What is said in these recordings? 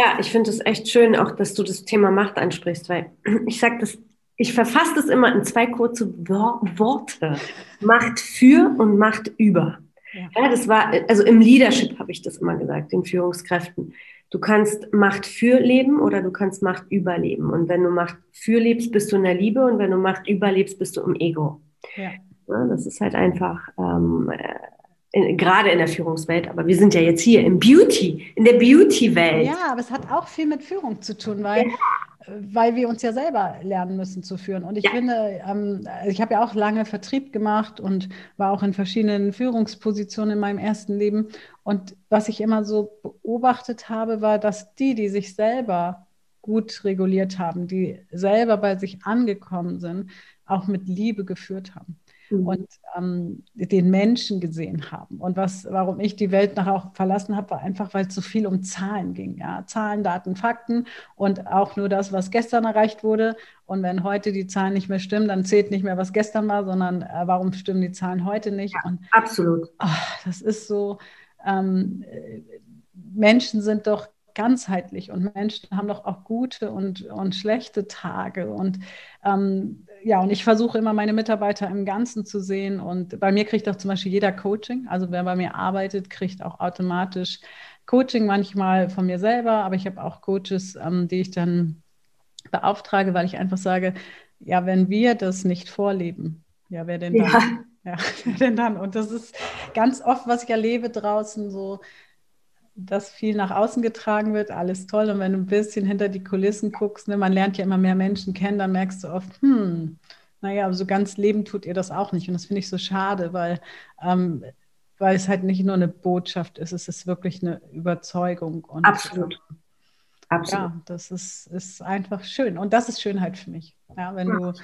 Ja, ich finde es echt schön, auch dass du das Thema Macht ansprichst, weil ich sage das, ich verfasse das immer in zwei kurze Worte. Macht für und Macht über. Ja. ja, das war, also im Leadership habe ich das immer gesagt, den Führungskräften. Du kannst Macht für leben oder du kannst Macht überleben. Und wenn du Macht für lebst, bist du in der Liebe und wenn du Macht überlebst, bist du im Ego. Ja. ja das ist halt einfach ähm, in, gerade in der Führungswelt, aber wir sind ja jetzt hier im Beauty, in der Beauty-Welt. Ja, aber es hat auch viel mit Führung zu tun, weil, ja. weil wir uns ja selber lernen müssen zu führen. Und ich ja. finde, ähm, ich habe ja auch lange Vertrieb gemacht und war auch in verschiedenen Führungspositionen in meinem ersten Leben. Und was ich immer so beobachtet habe, war, dass die, die sich selber gut reguliert haben, die selber bei sich angekommen sind, auch mit Liebe geführt haben mhm. und ähm, den Menschen gesehen haben. Und was, warum ich die Welt nachher auch verlassen habe, war einfach, weil es so viel um Zahlen ging. Ja? Zahlen, Daten, Fakten und auch nur das, was gestern erreicht wurde. Und wenn heute die Zahlen nicht mehr stimmen, dann zählt nicht mehr, was gestern war, sondern äh, warum stimmen die Zahlen heute nicht? Ja, und, absolut. Oh, das ist so, ähm, Menschen sind doch ganzheitlich und Menschen haben doch auch gute und, und schlechte Tage. Und ähm, ja, und ich versuche immer meine Mitarbeiter im Ganzen zu sehen. Und bei mir kriegt auch zum Beispiel jeder Coaching. Also wer bei mir arbeitet, kriegt auch automatisch Coaching manchmal von mir selber, aber ich habe auch Coaches, ähm, die ich dann beauftrage, weil ich einfach sage, ja, wenn wir das nicht vorleben, ja, wer denn dann? Ja. Ja, wer denn dann? Und das ist ganz oft, was ich erlebe draußen, so, dass viel nach außen getragen wird, alles toll. Und wenn du ein bisschen hinter die Kulissen guckst, ne, man lernt ja immer mehr Menschen kennen, dann merkst du oft, hm, naja, so ganz leben tut ihr das auch nicht. Und das finde ich so schade, weil, ähm, weil es halt nicht nur eine Botschaft ist, es ist wirklich eine Überzeugung. Und, Absolut. Ähm, Absolut. Ja, das ist, ist einfach schön. Und das ist Schönheit für mich. Ja, wenn du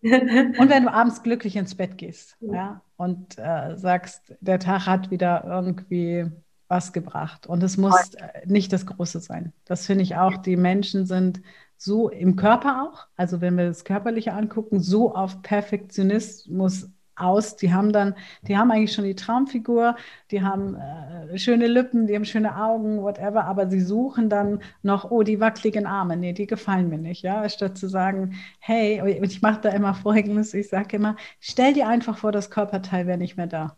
und wenn du abends glücklich ins Bett gehst ja, und äh, sagst, der Tag hat wieder irgendwie was gebracht. Und es muss äh, nicht das Große sein. Das finde ich auch. Die Menschen sind so im Körper auch, also wenn wir das Körperliche angucken, so auf Perfektionismus aus. Die haben dann, die haben eigentlich schon die Traumfigur, die haben äh, schöne Lippen, die haben schöne Augen, whatever, aber sie suchen dann noch, oh, die wackeligen Arme, nee, die gefallen mir nicht, ja, statt zu sagen, hey, ich mache da immer Folgendes, ich sage immer, stell dir einfach vor, das Körperteil wäre nicht mehr da.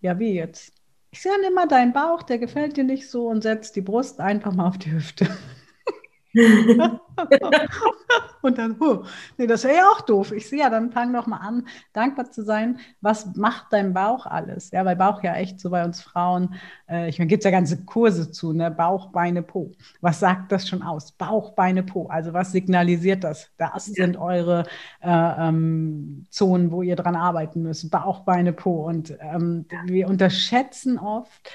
Ja, wie jetzt? Ich sehe immer deinen Bauch, der gefällt dir nicht so und setz die Brust einfach mal auf die Hüfte. und dann, huh, nee, das wäre ja auch doof. Ich sehe ja, dann fang doch mal an, dankbar zu sein. Was macht dein Bauch alles? Ja, weil Bauch ja echt so bei uns Frauen, äh, ich meine, gibt es ja ganze Kurse zu, ne? Bauch, Beine, Po. Was sagt das schon aus? Bauch, Beine, Po. Also was signalisiert das? Das sind eure äh, ähm, Zonen, wo ihr dran arbeiten müsst. Bauch, Beine, Po. Und ähm, wir unterschätzen oft,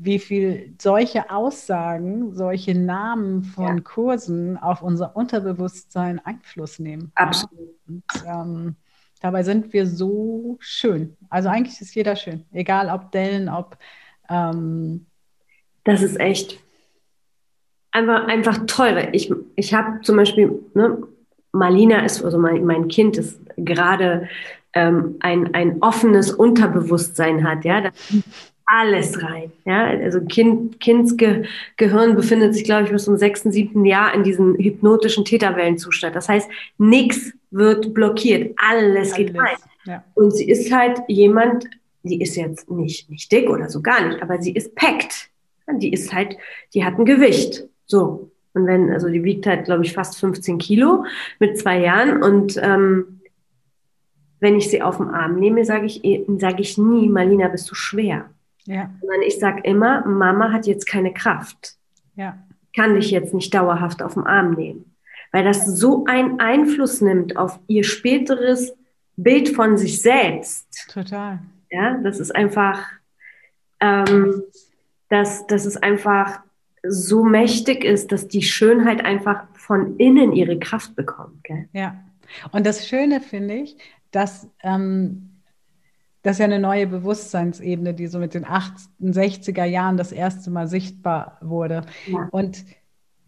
wie viel solche Aussagen, solche Namen von ja. Kursen auf unser Unterbewusstsein Einfluss nehmen. Absolut. Und, ähm, dabei sind wir so schön. Also eigentlich ist jeder schön, egal ob Dellen, ob. Ähm, das ist echt einfach, einfach toll. Ich, ich habe zum Beispiel, ne, Marlina ist, also mein, mein Kind ist gerade ähm, ein, ein offenes Unterbewusstsein hat. Ja, da alles rein. Ja, also kind, Kindsgehirn befindet sich, glaube ich, bis zum sechsten, siebten Jahr in diesem hypnotischen Täterwellenzustand. Das heißt, nichts wird blockiert. Alles, alles. geht rein. Ja. Und sie ist halt jemand, die ist jetzt nicht, nicht dick oder so gar nicht, aber sie ist packt. Die ist halt, die hat ein Gewicht. So. Und wenn, also die wiegt halt, glaube ich, fast 15 Kilo mit zwei Jahren. Und ähm, wenn ich sie auf den Arm nehme, sage ich, sage ich nie, Marlina, bist du schwer. Ja. Sondern ich sage immer, Mama hat jetzt keine Kraft. Ja. Kann dich jetzt nicht dauerhaft auf den Arm nehmen. Weil das so einen Einfluss nimmt auf ihr späteres Bild von sich selbst. Total. Ja, das ist einfach, ähm, dass, dass es einfach so mächtig ist, dass die Schönheit einfach von innen ihre Kraft bekommt. Gell? Ja. Und das Schöne finde ich, dass ähm, das ist ja eine neue Bewusstseinsebene, die so mit den 68er Jahren das erste Mal sichtbar wurde. Ja. Und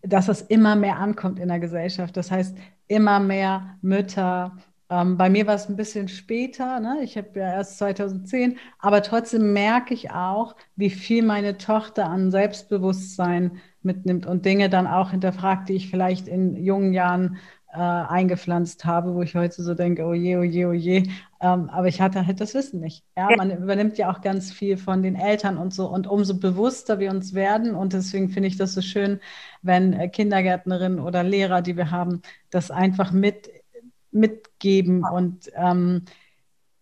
dass es immer mehr ankommt in der Gesellschaft. Das heißt, immer mehr Mütter. Ähm, bei mir war es ein bisschen später, ne? ich habe ja erst 2010, aber trotzdem merke ich auch, wie viel meine Tochter an Selbstbewusstsein mitnimmt und Dinge dann auch hinterfragt, die ich vielleicht in jungen Jahren äh, eingepflanzt habe, wo ich heute so denke, oh je, oh je, oh je. Ähm, aber ich hatte halt das Wissen nicht. Ja? Man übernimmt ja auch ganz viel von den Eltern und so. Und umso bewusster wir uns werden, und deswegen finde ich das so schön, wenn äh, Kindergärtnerinnen oder Lehrer, die wir haben, das einfach mit, mitgeben und ähm,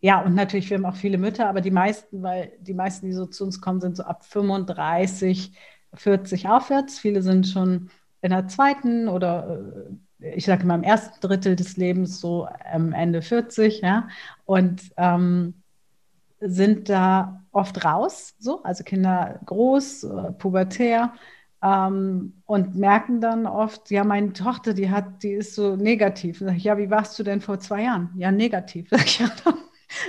ja, und natürlich, wir haben auch viele Mütter, aber die meisten, weil die meisten, die so zu uns kommen, sind so ab 35, 40 aufwärts. Viele sind schon in der zweiten oder äh, ich sage mal, im ersten Drittel des Lebens, so ähm, Ende 40, ja, und ähm, sind da oft raus, so, also Kinder groß, äh, pubertär, ähm, und merken dann oft, ja, meine Tochter, die hat, die ist so negativ. Und sag ich, ja, wie warst du denn vor zwei Jahren? Ja, negativ. Sag ich, ja, dann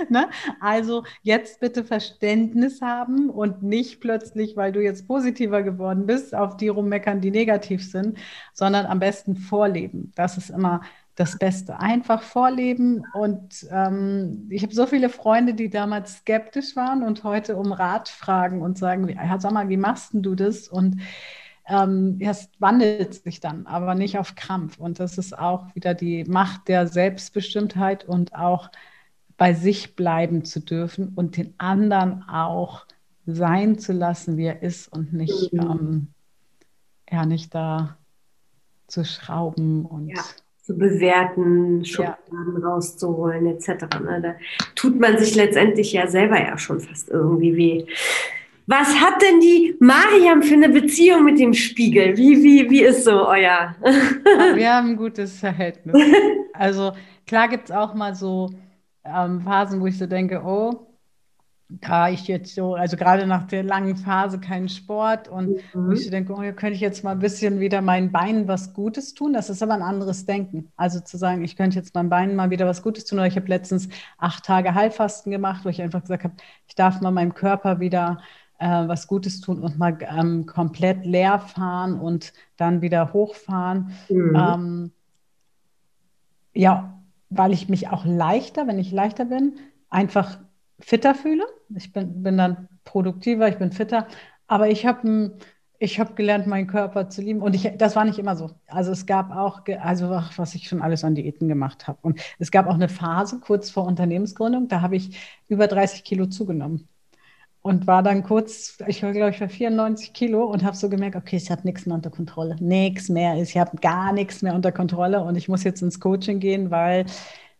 Ne? Also jetzt bitte Verständnis haben und nicht plötzlich, weil du jetzt positiver geworden bist, auf die rummeckern, die negativ sind, sondern am besten vorleben. Das ist immer das Beste. Einfach vorleben. Und ähm, ich habe so viele Freunde, die damals skeptisch waren und heute um Rat fragen und sagen, sag mal, wie machst du das? Und ähm, es wandelt sich dann, aber nicht auf Krampf. Und das ist auch wieder die Macht der Selbstbestimmtheit und auch bei sich bleiben zu dürfen und den anderen auch sein zu lassen, wie er ist und nicht, mhm. ähm, ja, nicht da zu schrauben und ja, zu bewerten, Schubladen ja. rauszuholen, etc. Ne? Da tut man sich letztendlich ja selber ja schon fast irgendwie weh. Was hat denn die Mariam für eine Beziehung mit dem Spiegel? Wie, wie, wie ist so euer? Wir haben ein gutes Verhältnis. Also klar gibt es auch mal so ähm, Phasen, wo ich so denke, oh, da ich jetzt so, also gerade nach der langen Phase keinen Sport und mhm. ich so denke, oh, könnte ich jetzt mal ein bisschen wieder meinen Beinen was Gutes tun. Das ist aber ein anderes Denken. Also zu sagen, ich könnte jetzt meinen Beinen mal wieder was Gutes tun. Oder ich habe letztens acht Tage Heilfasten gemacht, wo ich einfach gesagt habe, ich darf mal meinem Körper wieder äh, was Gutes tun und mal ähm, komplett leer fahren und dann wieder hochfahren. Mhm. Ähm, ja, weil ich mich auch leichter, wenn ich leichter bin, einfach fitter fühle. Ich bin, bin dann produktiver, ich bin fitter. Aber ich habe ich habe gelernt, meinen Körper zu lieben. Und ich, das war nicht immer so. Also es gab auch, also was ich schon alles an Diäten gemacht habe. Und es gab auch eine Phase kurz vor Unternehmensgründung, da habe ich über 30 Kilo zugenommen und war dann kurz, ich war glaube ich bei 94 Kilo und habe so gemerkt, okay, ich habe nichts mehr unter Kontrolle, nichts mehr, ich habe gar nichts mehr unter Kontrolle und ich muss jetzt ins Coaching gehen, weil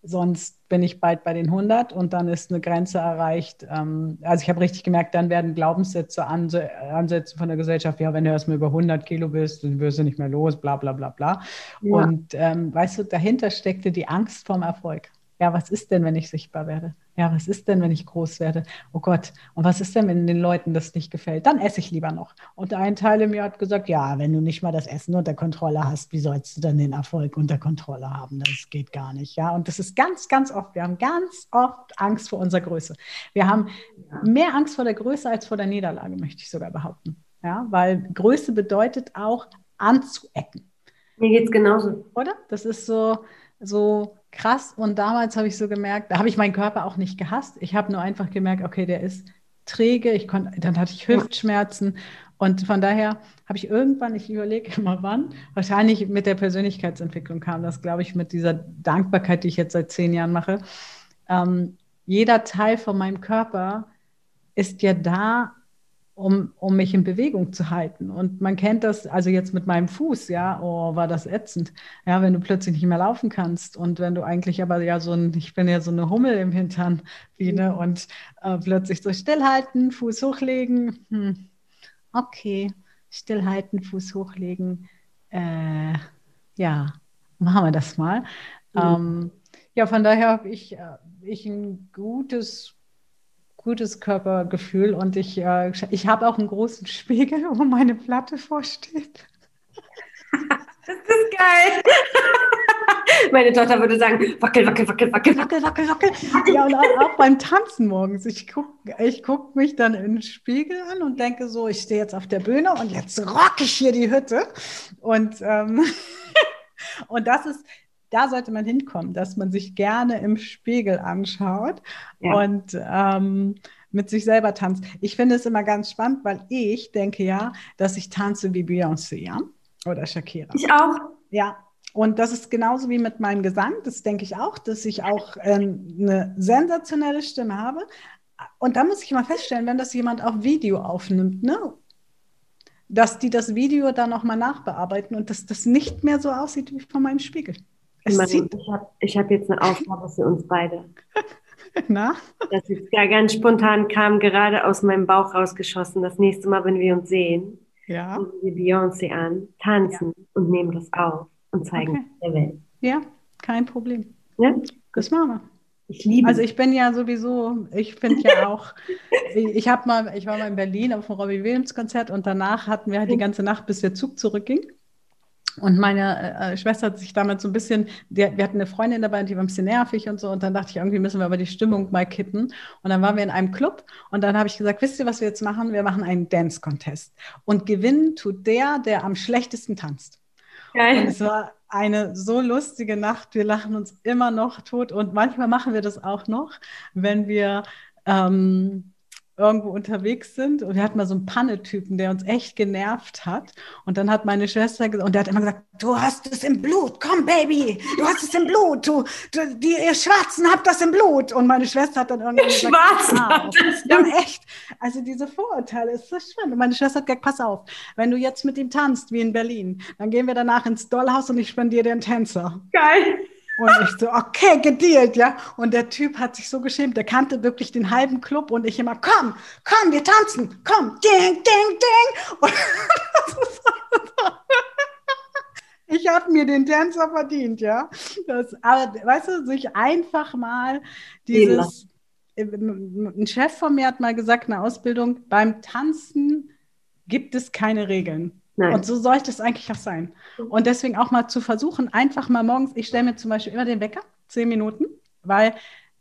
sonst bin ich bald bei den 100 und dann ist eine Grenze erreicht. Ähm, also ich habe richtig gemerkt, dann werden Glaubenssätze ansetzen von der Gesellschaft, ja, wenn du erstmal über 100 Kilo bist, dann wirst du nicht mehr los, bla bla bla bla. Ja. Und ähm, weißt du, dahinter steckte die Angst vorm Erfolg. Ja, was ist denn, wenn ich sichtbar werde? Ja, was ist denn, wenn ich groß werde? Oh Gott, und was ist denn, wenn den Leuten das nicht gefällt? Dann esse ich lieber noch. Und ein Teil in mir hat gesagt, ja, wenn du nicht mal das Essen unter Kontrolle hast, wie sollst du dann den Erfolg unter Kontrolle haben? Das geht gar nicht, ja. Und das ist ganz, ganz oft, wir haben ganz oft Angst vor unserer Größe. Wir haben mehr Angst vor der Größe als vor der Niederlage, möchte ich sogar behaupten. Ja, weil Größe bedeutet auch anzuecken. Mir geht es genauso. Oder? Das ist so, so krass. Und damals habe ich so gemerkt, da habe ich meinen Körper auch nicht gehasst. Ich habe nur einfach gemerkt, okay, der ist träge. Ich konnte, dann hatte ich Hüftschmerzen. Und von daher habe ich irgendwann, ich überlege immer wann, wahrscheinlich mit der Persönlichkeitsentwicklung kam das, glaube ich, mit dieser Dankbarkeit, die ich jetzt seit zehn Jahren mache. Ähm, jeder Teil von meinem Körper ist ja da, um, um mich in Bewegung zu halten. Und man kennt das, also jetzt mit meinem Fuß, ja, oh, war das ätzend. Ja, wenn du plötzlich nicht mehr laufen kannst und wenn du eigentlich aber ja so ein, ich bin ja so eine Hummel im Hintern, Biene, mhm. und äh, plötzlich so stillhalten, Fuß hochlegen, hm. okay, stillhalten, Fuß hochlegen, äh, ja, machen wir das mal. Mhm. Ähm, ja, von daher habe ich, äh, ich ein gutes gutes Körpergefühl und ich, äh, ich habe auch einen großen Spiegel, wo meine Platte vorsteht. Das ist geil. Meine Tochter würde sagen, wackel, wackel, wackel, wackel, wackel, wackel, wackel. Ja, und auch beim Tanzen morgens. Ich gucke ich guck mich dann in den Spiegel an und denke so, ich stehe jetzt auf der Bühne und jetzt rock ich hier die Hütte. Und, ähm, und das ist, da sollte man hinkommen, dass man sich gerne im Spiegel anschaut ja. und ähm, mit sich selber tanzt. Ich finde es immer ganz spannend, weil ich denke ja, dass ich tanze wie Beyoncé, ja? Oder Shakira. Ich auch. Ja, und das ist genauso wie mit meinem Gesang. Das denke ich auch, dass ich auch ähm, eine sensationelle Stimme habe. Und da muss ich mal feststellen, wenn das jemand auf Video aufnimmt, ne? dass die das Video dann nochmal nachbearbeiten und dass das nicht mehr so aussieht wie von meinem Spiegel. Es ich habe hab jetzt eine Aufgabe für uns beide. Na? Das ist ja ganz spontan kam gerade aus meinem Bauch rausgeschossen. Das nächste Mal, wenn wir uns sehen, ja. wir Beyoncé an, tanzen ja. und nehmen das auf und zeigen okay. der Welt. Ja, kein Problem. Ja? Das machen wir. Ich liebe Also ich bin ja sowieso, ich finde ja auch, ich habe mal, ich war mal in Berlin auf dem Robbie Williams Konzert und danach hatten wir halt die ganze Nacht, bis der Zug zurückging. Und meine äh, Schwester hat sich damit so ein bisschen, die, wir hatten eine Freundin dabei, die war ein bisschen nervig und so. Und dann dachte ich, irgendwie müssen wir aber die Stimmung mal kippen. Und dann waren wir in einem Club und dann habe ich gesagt, wisst ihr, was wir jetzt machen? Wir machen einen Dance-Contest. Und gewinnen tut der, der am schlechtesten tanzt. Geil. Und es war eine so lustige Nacht. Wir lachen uns immer noch tot. Und manchmal machen wir das auch noch, wenn wir ähm, irgendwo unterwegs sind und wir hatten mal so einen Pannetypen, der uns echt genervt hat. Und dann hat meine Schwester gesagt, und der hat immer gesagt, du hast es im Blut, komm Baby, du hast es im Blut, du, du die, ihr Schwarzen habt das im Blut. Und meine Schwester hat dann irgendwann gesagt, Schwarzen ah, ja, echt. Also diese Vorurteile ist so schlimm. Und meine Schwester hat gesagt, pass auf, wenn du jetzt mit ihm tanzt, wie in Berlin, dann gehen wir danach ins Dollhaus und ich spendiere dir einen Tänzer. Geil. Und ich so, okay, gedealt, ja. Und der Typ hat sich so geschämt, der kannte wirklich den halben Club und ich immer, komm, komm, wir tanzen, komm, ding, ding, ding. Und ich habe mir den Tänzer verdient, ja. Das, aber weißt du, sich einfach mal dieses, ein Chef von mir hat mal gesagt, eine Ausbildung, beim Tanzen gibt es keine Regeln. Nein. Und so sollte es eigentlich auch sein. Und deswegen auch mal zu versuchen, einfach mal morgens, ich stelle mir zum Beispiel immer den Wecker, zehn Minuten, weil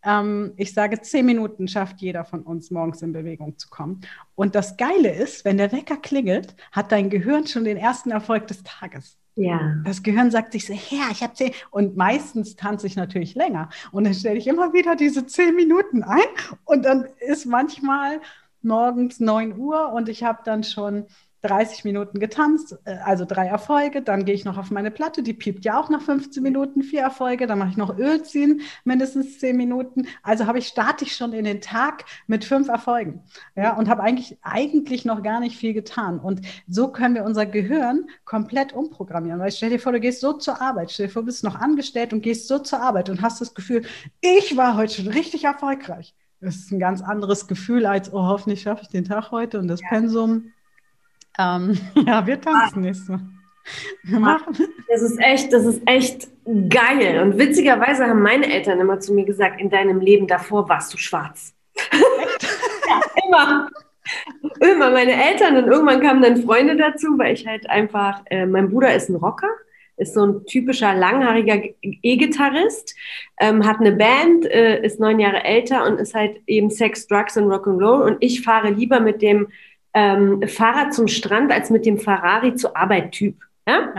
ähm, ich sage, zehn Minuten schafft jeder von uns morgens in Bewegung zu kommen. Und das Geile ist, wenn der Wecker klingelt, hat dein Gehirn schon den ersten Erfolg des Tages. Ja. Das Gehirn sagt sich so, ja, ich habe zehn. Und meistens tanze ich natürlich länger. Und dann stelle ich immer wieder diese zehn Minuten ein. Und dann ist manchmal morgens 9 Uhr und ich habe dann schon 30 Minuten getanzt, äh, also drei Erfolge. Dann gehe ich noch auf meine Platte, die piept ja auch nach 15 Minuten, vier Erfolge. Dann mache ich noch Öl ziehen, mindestens 10 Minuten. Also habe ich, starte ich schon in den Tag mit fünf Erfolgen. Ja, und habe eigentlich, eigentlich noch gar nicht viel getan. Und so können wir unser Gehirn komplett umprogrammieren. Weil stell dir vor, du gehst so zur Arbeit, stell dir vor, du bist noch angestellt und gehst so zur Arbeit und hast das Gefühl, ich war heute schon richtig erfolgreich. Das ist ein ganz anderes Gefühl als, oh, hoffentlich schaffe ich den Tag heute und das ja. Pensum ähm, ja, wir tanzen nächstes Mal. Wir machen. Das ist echt, das ist echt geil. Und witzigerweise haben meine Eltern immer zu mir gesagt, in deinem Leben davor warst du schwarz. Echt? ja, immer. Immer meine Eltern und irgendwann kamen dann Freunde dazu, weil ich halt einfach, äh, mein Bruder ist ein Rocker, ist so ein typischer langhaariger E-Gitarrist, ähm, hat eine Band, äh, ist neun Jahre älter und ist halt eben Sex, Drugs und Rock'n'Roll und ich fahre lieber mit dem ähm, Fahrrad zum Strand als mit dem Ferrari zur Arbeit Typ. Ja?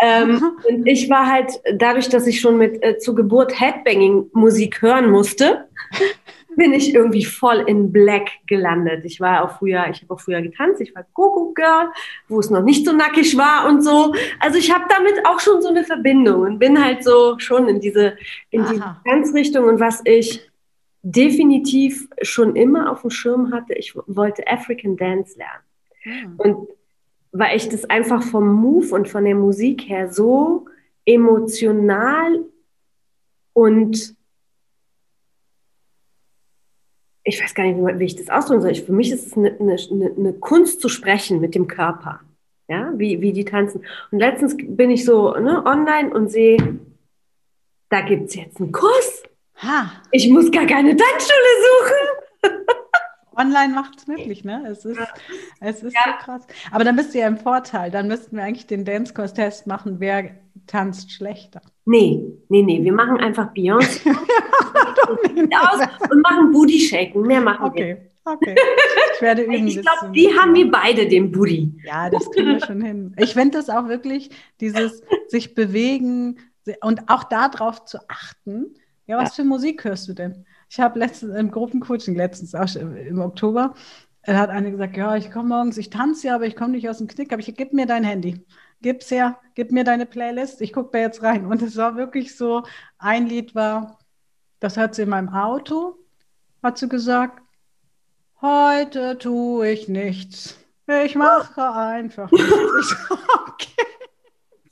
Ähm, und ich war halt, dadurch, dass ich schon mit äh, zur Geburt Headbanging-Musik hören musste, bin ich irgendwie voll in Black gelandet. Ich war auch früher, ich habe auch früher getanzt, ich war Gogo Girl, wo es noch nicht so nackig war und so. Also ich habe damit auch schon so eine Verbindung und bin halt so schon in diese in Aha. diese Tanzrichtung und was ich definitiv schon immer auf dem Schirm hatte, ich wollte African Dance lernen. Mhm. Und weil ich das einfach vom Move und von der Musik her so emotional und ich weiß gar nicht, wie ich das ausdrücken soll. für mich ist es eine, eine, eine, Kunst zu sprechen mit dem Körper, ja, wie, wie die tanzen. Und letztens bin ich so ne, online und sehe, da gibt es jetzt einen Kurs. Ha. Ich muss gar keine Tanzschule suchen. Online macht es möglich, ne? Es ist, es ist ja. so krass. Aber dann bist du ja im Vorteil. Dann müssten wir eigentlich den Dance-Kurs-Test machen, wer tanzt schlechter. Nee, nee, nee. Wir machen einfach Beyoncé aus und machen Booty-Shaken. Mehr machen okay. wir. Okay. Ich werde üben. ich glaube, die haben wir beide, den Booty. Ja, das kriegen wir schon hin. Ich finde das auch wirklich, dieses sich bewegen und auch darauf zu achten. Ja, was für Musik hörst du denn? Ich habe letztens im Gruppencoaching, letztens auch im Oktober, hat eine gesagt, ja, ich komme morgens, ich tanze ja, aber ich komme nicht aus dem Knick. Aber ich gib mir dein Handy. Gib's her, gib mir deine Playlist, ich gucke da jetzt rein. Und es war wirklich so, ein Lied war, das hat sie in meinem Auto, hat sie gesagt, heute tue ich nichts. Ich mache einfach nichts. okay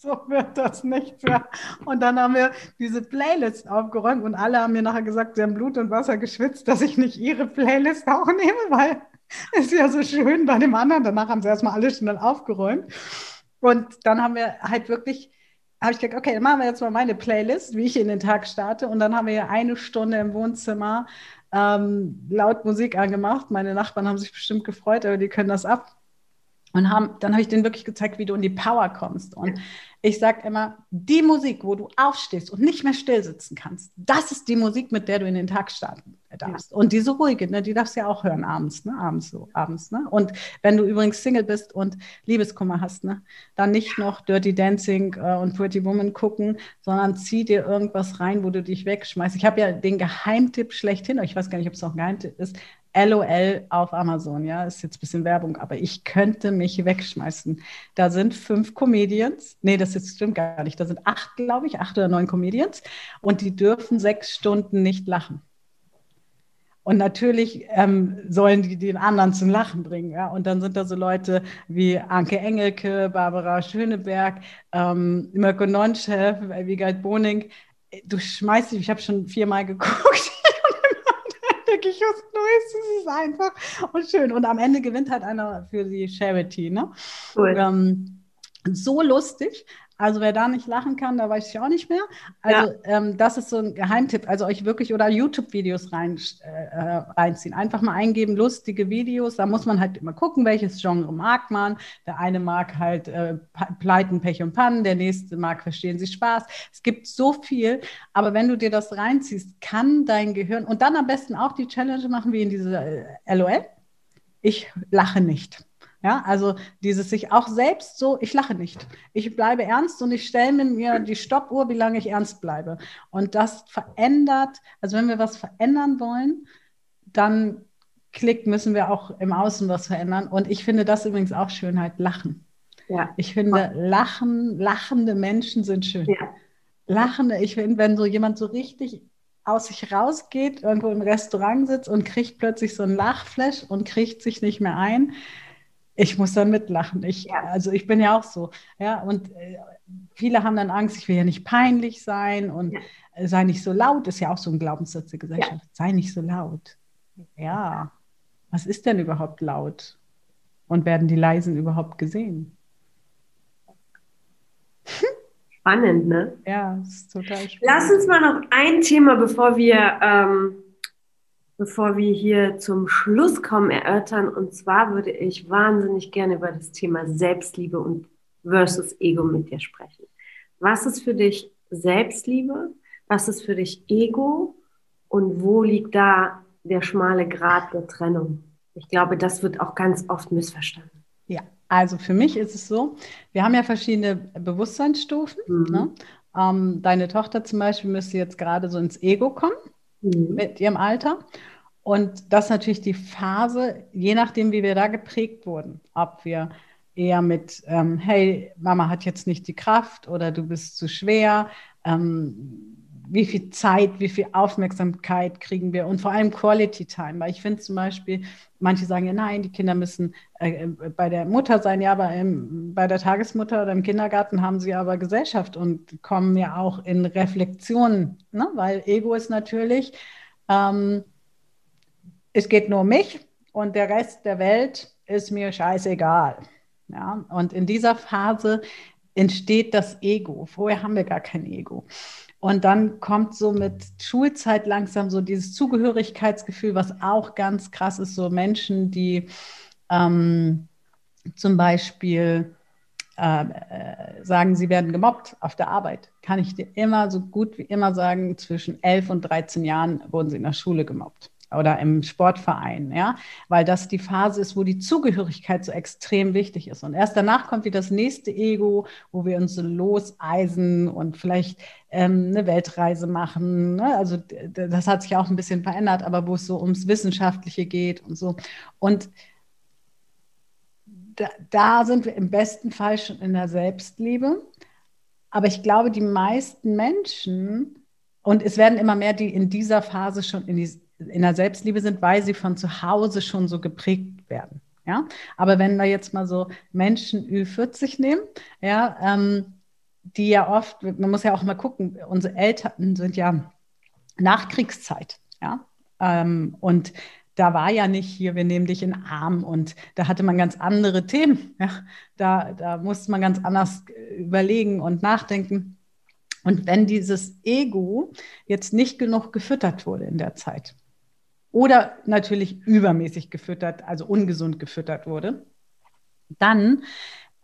so wird das nicht mehr. Und dann haben wir diese Playlist aufgeräumt und alle haben mir nachher gesagt, sie haben Blut und Wasser geschwitzt, dass ich nicht ihre Playlist auch nehme, weil es ja so schön bei dem anderen. Danach haben sie erstmal alles schnell aufgeräumt. Und dann haben wir halt wirklich, habe ich gesagt, okay, dann machen wir jetzt mal meine Playlist, wie ich in den Tag starte. Und dann haben wir ja eine Stunde im Wohnzimmer ähm, laut Musik angemacht. Meine Nachbarn haben sich bestimmt gefreut, aber die können das ab. Und haben, dann habe ich denen wirklich gezeigt, wie du in die Power kommst. Und ich sage immer, die Musik, wo du aufstehst und nicht mehr still sitzen kannst, das ist die Musik, mit der du in den Tag starten darfst. Ja. Und diese ruhige, ne, die darfst du ja auch hören abends, ne? Abends so, abends, ne? Und wenn du übrigens Single bist und Liebeskummer hast, ne, dann nicht noch Dirty Dancing äh, und Pretty Woman gucken, sondern zieh dir irgendwas rein, wo du dich wegschmeißt. Ich habe ja den Geheimtipp schlechthin, ich weiß gar nicht, ob es noch ein Geheimtipp ist, LOL auf Amazon, ja, ist jetzt ein bisschen Werbung, aber ich könnte mich wegschmeißen. Da sind fünf Comedians, nee, das jetzt stimmt gar nicht, da sind acht, glaube ich, acht oder neun Comedians und die dürfen sechs Stunden nicht lachen. Und natürlich ähm, sollen die den anderen zum Lachen bringen. Ja? Und dann sind da so Leute wie Anke Engelke, Barbara Schöneberg, ähm, Mirko Nonchef, Wiegald Boning. Du schmeißt dich, ich habe schon viermal geguckt denke ich, was Neues, das ist einfach und schön. Und am Ende gewinnt halt einer für die Charity. Ne? Cool. Ähm, so lustig. Also wer da nicht lachen kann, da weiß ich auch nicht mehr. Also ja. ähm, das ist so ein Geheimtipp. Also euch wirklich oder YouTube-Videos rein, äh, reinziehen. Einfach mal eingeben, lustige Videos. Da muss man halt immer gucken, welches Genre mag man. Der eine mag halt äh, Pleiten, Pech und Pannen, der nächste mag Verstehen Sie Spaß. Es gibt so viel, aber wenn du dir das reinziehst, kann dein Gehirn und dann am besten auch die Challenge machen wie in dieser äh, LOL. Ich lache nicht. Ja, also dieses sich auch selbst so, ich lache nicht. Ich bleibe ernst und ich stelle mir die Stoppuhr, wie lange ich ernst bleibe. Und das verändert, also wenn wir was verändern wollen, dann klick, müssen wir auch im Außen was verändern. Und ich finde das übrigens auch Schönheit, Lachen. Ja. Ich finde, Lachen, lachende Menschen sind schön. Ja. Lachende, ich finde, wenn so jemand so richtig aus sich rausgeht, irgendwo im Restaurant sitzt und kriegt plötzlich so ein Lachflash und kriegt sich nicht mehr ein, ich muss dann mitlachen. Ich, ja. Also ich bin ja auch so. Ja, und äh, viele haben dann Angst, ich will ja nicht peinlich sein und ja. Äh, sei nicht so laut, ist ja auch so ein Glaubenssatz der Gesellschaft. Ja. Sei nicht so laut. Ja, was ist denn überhaupt laut? Und werden die Leisen überhaupt gesehen? Spannend, ne? Ja, das ist total spannend. Lass uns mal noch ein Thema, bevor wir ähm, bevor wir hier zum Schluss kommen, erörtern. Und zwar würde ich wahnsinnig gerne über das Thema Selbstliebe und versus Ego mit dir sprechen. Was ist für dich Selbstliebe? Was ist für dich Ego? Und wo liegt da der schmale Grad der Trennung? Ich glaube, das wird auch ganz oft missverstanden. Ja, also für mich ist es so, wir haben ja verschiedene Bewusstseinsstufen. Mhm. Ne? Ähm, deine Tochter zum Beispiel müsste jetzt gerade so ins Ego kommen mhm. mit ihrem Alter. Und das ist natürlich die Phase, je nachdem, wie wir da geprägt wurden, ob wir eher mit, ähm, hey, Mama hat jetzt nicht die Kraft oder du bist zu schwer, ähm, wie viel Zeit, wie viel Aufmerksamkeit kriegen wir und vor allem Quality Time. Weil ich finde zum Beispiel, manche sagen ja, nein, die Kinder müssen äh, bei der Mutter sein, ja, aber im, bei der Tagesmutter oder im Kindergarten haben sie aber Gesellschaft und kommen ja auch in Reflexionen, ne? weil Ego ist natürlich, ähm, es geht nur um mich und der Rest der Welt ist mir scheißegal. Ja? Und in dieser Phase entsteht das Ego. Vorher haben wir gar kein Ego. Und dann kommt so mit Schulzeit langsam so dieses Zugehörigkeitsgefühl, was auch ganz krass ist, so Menschen, die ähm, zum Beispiel äh, äh, sagen, sie werden gemobbt auf der Arbeit, kann ich dir immer so gut wie immer sagen, zwischen 11 und 13 Jahren wurden sie in der Schule gemobbt oder im Sportverein, ja, weil das die Phase ist, wo die Zugehörigkeit so extrem wichtig ist. Und erst danach kommt wieder das nächste Ego, wo wir uns so loseisen und vielleicht ähm, eine Weltreise machen. Ne? Also das hat sich auch ein bisschen verändert, aber wo es so ums Wissenschaftliche geht und so. Und da, da sind wir im besten Fall schon in der Selbstliebe. Aber ich glaube, die meisten Menschen, und es werden immer mehr, die in dieser Phase schon in die in der Selbstliebe sind, weil sie von zu Hause schon so geprägt werden. Ja, aber wenn wir jetzt mal so Menschen Ü40 nehmen, ja, ähm, die ja oft, man muss ja auch mal gucken, unsere Eltern sind ja Nachkriegszeit, ja, ähm, und da war ja nicht hier, wir nehmen dich in den Arm und da hatte man ganz andere Themen. Ja? Da, da musste man ganz anders überlegen und nachdenken. Und wenn dieses Ego jetzt nicht genug gefüttert wurde in der Zeit, oder natürlich übermäßig gefüttert, also ungesund gefüttert wurde, dann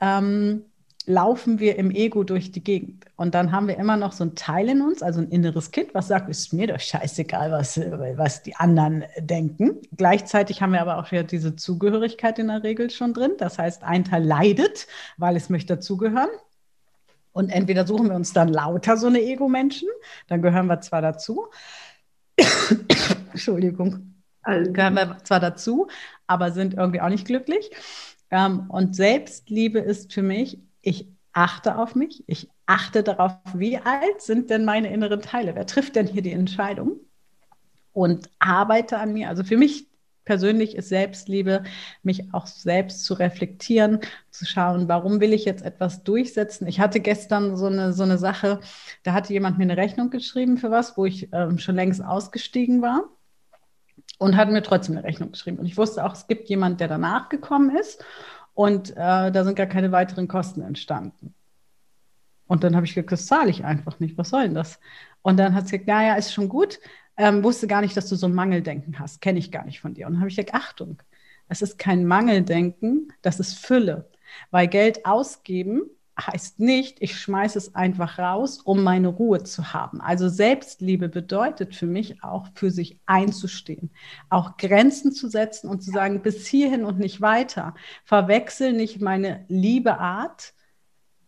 ähm, laufen wir im Ego durch die Gegend. Und dann haben wir immer noch so ein Teil in uns, also ein inneres Kind, was sagt, ist mir doch scheißegal, was, was die anderen denken. Gleichzeitig haben wir aber auch wieder diese Zugehörigkeit in der Regel schon drin. Das heißt, ein Teil leidet, weil es möchte dazugehören. Und entweder suchen wir uns dann lauter so eine Ego-Menschen, dann gehören wir zwar dazu, Entschuldigung, also gehören wir zwar dazu, aber sind irgendwie auch nicht glücklich. Ähm, und Selbstliebe ist für mich, ich achte auf mich, ich achte darauf, wie alt sind denn meine inneren Teile? Wer trifft denn hier die Entscheidung? Und arbeite an mir. Also für mich persönlich ist Selbstliebe, mich auch selbst zu reflektieren, zu schauen, warum will ich jetzt etwas durchsetzen. Ich hatte gestern so eine, so eine Sache, da hatte jemand mir eine Rechnung geschrieben für was, wo ich ähm, schon längst ausgestiegen war und hat mir trotzdem eine Rechnung geschrieben. Und ich wusste auch, es gibt jemand, der danach gekommen ist und äh, da sind gar keine weiteren Kosten entstanden. Und dann habe ich gesagt, das zahle ich einfach nicht. Was soll denn das? Und dann hat sie gesagt, naja, ist schon gut, ähm, wusste gar nicht, dass du so ein Mangeldenken hast, kenne ich gar nicht von dir. Und dann habe ich gesagt, Achtung, es ist kein Mangeldenken, das ist Fülle. Weil Geld ausgeben heißt nicht, ich schmeiße es einfach raus, um meine Ruhe zu haben. Also Selbstliebe bedeutet für mich auch, für sich einzustehen, auch Grenzen zu setzen und zu sagen, bis hierhin und nicht weiter. Verwechsel nicht meine Liebeart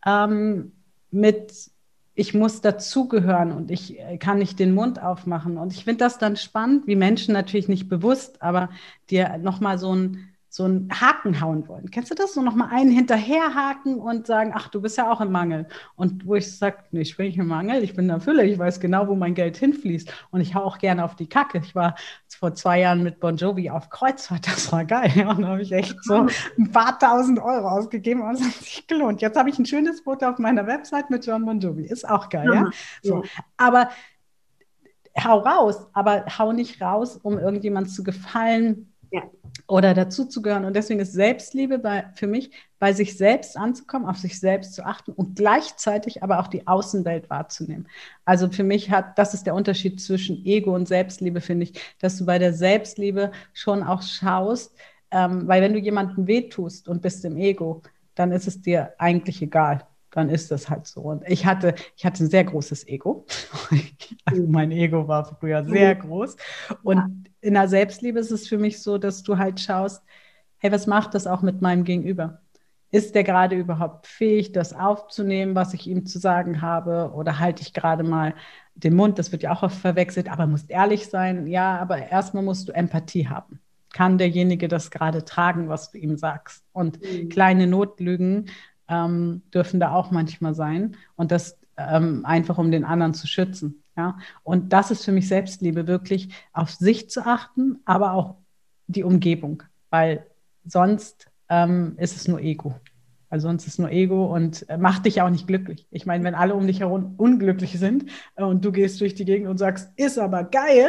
ähm, mit ich muss dazugehören und ich äh, kann nicht den Mund aufmachen. Und ich finde das dann spannend, wie Menschen natürlich nicht bewusst, aber dir nochmal so ein so einen Haken hauen wollen. Kennst du das? So nochmal einen hinterherhaken und sagen, ach, du bist ja auch im Mangel. Und wo ich sage, nee, ich bin nicht im Mangel, ich bin in der Fülle, ich weiß genau, wo mein Geld hinfließt. Und ich hau auch gerne auf die Kacke. Ich war vor zwei Jahren mit Bon Jovi auf Kreuzfahrt, das war geil. Ja, und da habe ich echt so ein paar tausend Euro ausgegeben und es hat sich gelohnt. Jetzt habe ich ein schönes Foto auf meiner Website mit John Bon Jovi. Ist auch geil, ja? So. Aber hau raus, aber hau nicht raus, um irgendjemand zu gefallen. Ja oder dazuzugehören. Und deswegen ist Selbstliebe bei, für mich, bei sich selbst anzukommen, auf sich selbst zu achten und gleichzeitig aber auch die Außenwelt wahrzunehmen. Also für mich hat, das ist der Unterschied zwischen Ego und Selbstliebe, finde ich, dass du bei der Selbstliebe schon auch schaust, ähm, weil wenn du jemandem wehtust und bist im Ego, dann ist es dir eigentlich egal dann ist das halt so. Und ich hatte, ich hatte ein sehr großes Ego. also mein Ego war früher sehr groß. Und ja. in der Selbstliebe ist es für mich so, dass du halt schaust, hey, was macht das auch mit meinem Gegenüber? Ist der gerade überhaupt fähig, das aufzunehmen, was ich ihm zu sagen habe? Oder halte ich gerade mal den Mund? Das wird ja auch oft verwechselt, aber musst ehrlich sein. Ja, aber erstmal musst du Empathie haben. Kann derjenige das gerade tragen, was du ihm sagst? Und mhm. kleine Notlügen ähm, dürfen da auch manchmal sein. Und das ähm, einfach, um den anderen zu schützen. Ja? Und das ist für mich Selbstliebe, wirklich auf sich zu achten, aber auch die Umgebung, weil sonst ähm, ist es nur Ego. Also sonst ist nur Ego und äh, macht dich auch nicht glücklich. Ich meine, wenn alle um dich herum unglücklich sind äh, und du gehst durch die Gegend und sagst, ist aber geil,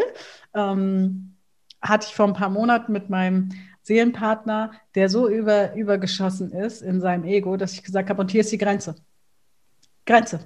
ähm, hatte ich vor ein paar Monaten mit meinem Seelenpartner, der so über, übergeschossen ist in seinem Ego, dass ich gesagt habe, und hier ist die Grenze. Grenze.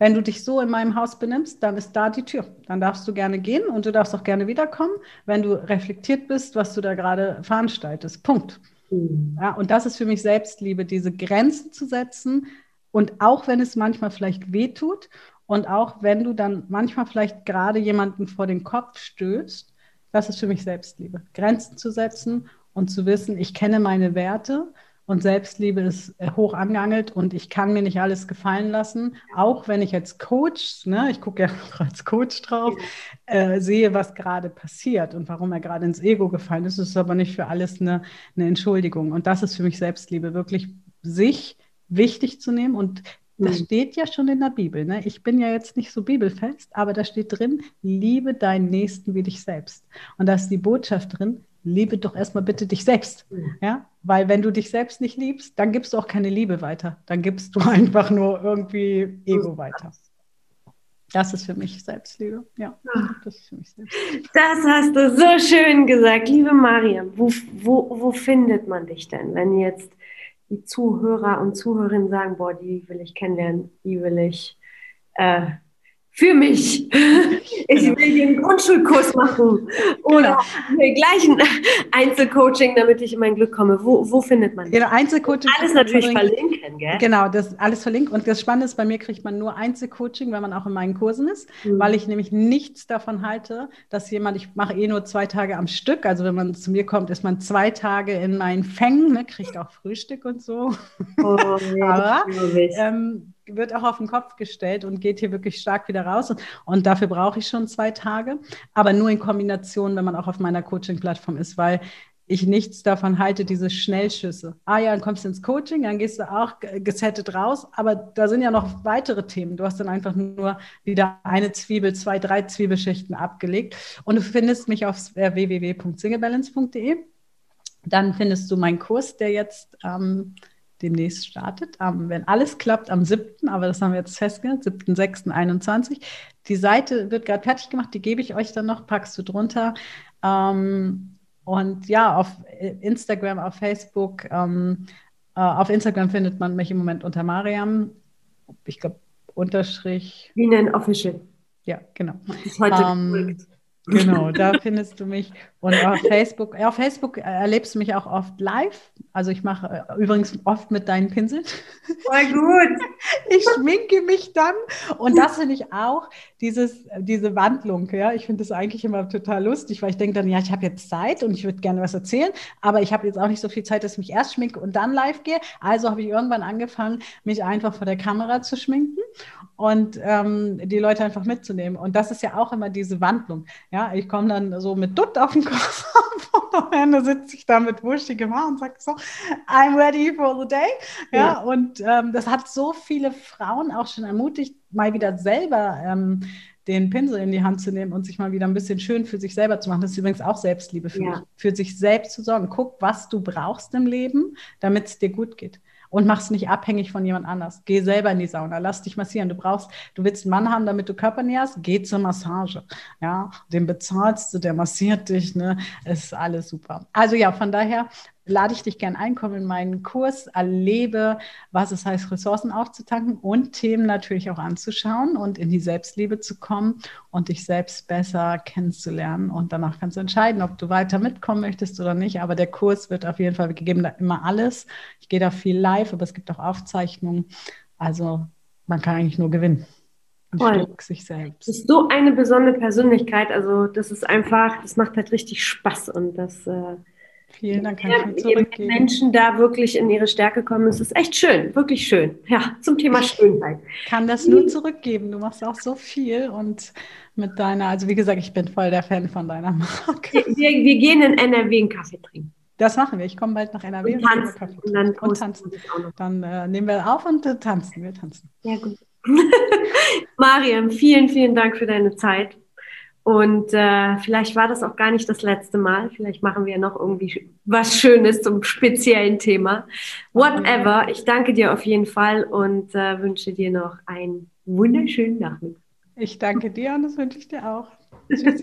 Wenn du dich so in meinem Haus benimmst, dann ist da die Tür. Dann darfst du gerne gehen und du darfst auch gerne wiederkommen, wenn du reflektiert bist, was du da gerade veranstaltest. Punkt. Mhm. Ja, und das ist für mich Selbstliebe, diese Grenzen zu setzen. Und auch wenn es manchmal vielleicht wehtut und auch wenn du dann manchmal vielleicht gerade jemanden vor den Kopf stößt, das ist für mich Selbstliebe. Grenzen zu setzen und zu wissen, ich kenne meine Werte und Selbstliebe ist äh, hoch angehangelt und ich kann mir nicht alles gefallen lassen, auch wenn ich als Coach, ne, ich gucke ja als Coach drauf, äh, sehe, was gerade passiert und warum er gerade ins Ego gefallen ist. Das ist aber nicht für alles eine, eine Entschuldigung. Und das ist für mich Selbstliebe, wirklich sich wichtig zu nehmen und das mhm. steht ja schon in der Bibel. Ne? Ich bin ja jetzt nicht so bibelfest, aber da steht drin, liebe deinen Nächsten wie dich selbst. Und da ist die Botschaft drin, liebe doch erstmal bitte dich selbst. Mhm. Ja? Weil wenn du dich selbst nicht liebst, dann gibst du auch keine Liebe weiter. Dann gibst du einfach nur irgendwie Ego weiter. Das ist für mich Selbstliebe. Ja, das ist für mich Selbstliebe. Das hast du so schön gesagt. Liebe Mariam, wo, wo, wo findet man dich denn, wenn jetzt die Zuhörer und Zuhörerinnen sagen, boah, die will ich kennenlernen, die will ich äh, für mich. Ich will hier einen Grundschulkurs machen oder genau. gleich ein Einzelcoaching, damit ich in mein Glück komme. Wo, wo findet man das? Genau, Einzelcoaching. Alles natürlich verlinken, gell? Genau, das alles verlinkt. Und das Spannende ist, bei mir kriegt man nur Einzelcoaching, wenn man auch in meinen Kursen ist, mhm. weil ich nämlich nichts davon halte, dass jemand, ich mache eh nur zwei Tage am Stück. Also wenn man zu mir kommt, ist man zwei Tage in meinen Fängen, ne, kriegt auch Frühstück und so. Oh, Aber ähm, wird auch auf den Kopf gestellt und geht hier wirklich stark wieder raus. Und, dafür brauche ich schon zwei Tage, aber nur in Kombination, wenn man auch auf meiner Coaching-Plattform ist, weil ich nichts davon halte, diese Schnellschüsse. Ah ja, dann kommst du ins Coaching, dann gehst du auch gesettet raus, aber da sind ja noch weitere Themen. Du hast dann einfach nur wieder eine Zwiebel, zwei, drei Zwiebelschichten abgelegt und du findest mich auf www.singlebalance.de. Dann findest du meinen Kurs, der jetzt ähm, demnächst startet. Ähm, wenn alles klappt, am 7., aber das haben wir jetzt festgelegt, 7.6.21. Die Seite wird gerade fertig gemacht, die gebe ich euch dann noch, packst du drunter. Ähm, und ja, auf Instagram, auf Facebook, ähm, äh, auf Instagram findet man mich im Moment unter Mariam. Ich glaube, Unterstrich. Wie nennen Official. Ja, genau. Das ist heute ähm, Genau, da findest du mich. Und auf Facebook, auf Facebook erlebst du mich auch oft live. Also ich mache äh, übrigens oft mit deinen Pinseln. Voll gut. Ich schminke mich dann. Und das finde ich auch, dieses, diese Wandlung. Ja, ich finde das eigentlich immer total lustig, weil ich denke dann, ja, ich habe jetzt Zeit und ich würde gerne was erzählen, aber ich habe jetzt auch nicht so viel Zeit, dass ich mich erst schminke und dann live gehe. Also habe ich irgendwann angefangen, mich einfach vor der Kamera zu schminken und ähm, die Leute einfach mitzunehmen. Und das ist ja auch immer diese Wandlung. Ja, ich komme dann so mit Dutt auf den Kopf und am Ende sitze ich da mit wuschigem Haar und sage so, I'm ready for the day. Ja, ja. und ähm, das hat so viele Frauen auch schon ermutigt, mal wieder selber ähm, den Pinsel in die Hand zu nehmen und sich mal wieder ein bisschen schön für sich selber zu machen. Das ist übrigens auch Selbstliebe für ja. Für sich selbst zu sorgen. Guck, was du brauchst im Leben, damit es dir gut geht und mach es nicht abhängig von jemand anders. Geh selber in die Sauna, lass dich massieren. Du brauchst, du willst einen Mann haben, damit du Körpernähe hast, geh zur Massage. Ja, den bezahlst du, der massiert dich, ne? ist alles super. Also ja, von daher lade ich dich gern ein, komm in meinen Kurs, erlebe, was es heißt, Ressourcen aufzutanken und Themen natürlich auch anzuschauen und in die Selbstliebe zu kommen und dich selbst besser kennenzulernen. Und danach kannst du entscheiden, ob du weiter mitkommen möchtest oder nicht. Aber der Kurs wird auf jeden Fall, wir geben da immer alles. Ich gehe da viel live, aber es gibt auch Aufzeichnungen. Also man kann eigentlich nur gewinnen. Und sich selbst. Das ist so eine besondere Persönlichkeit. Also das ist einfach, das macht halt richtig Spaß und das äh, Vielen Dank, kann ich zurückgeben. Menschen da wirklich in ihre Stärke kommen, es ist echt schön, wirklich schön. Ja, zum Thema Schönheit. Ich kann das nur zurückgeben. Du machst auch so viel und mit deiner, also wie gesagt, ich bin voll der Fan von deiner Marke. Wir, wir gehen in NRW einen Kaffee trinken. Das machen wir. Ich komme bald nach NRW und, tanzen. und dann, und tanzen. Dann äh, nehmen wir auf und äh, tanzen. Wir tanzen. Ja, gut. Mariam, vielen, vielen Dank für deine Zeit. Und äh, vielleicht war das auch gar nicht das letzte Mal. Vielleicht machen wir noch irgendwie was Schönes zum speziellen Thema. Whatever. Ich danke dir auf jeden Fall und äh, wünsche dir noch einen wunderschönen Nachmittag. Ich danke dir und das wünsche ich dir auch. Tschüss.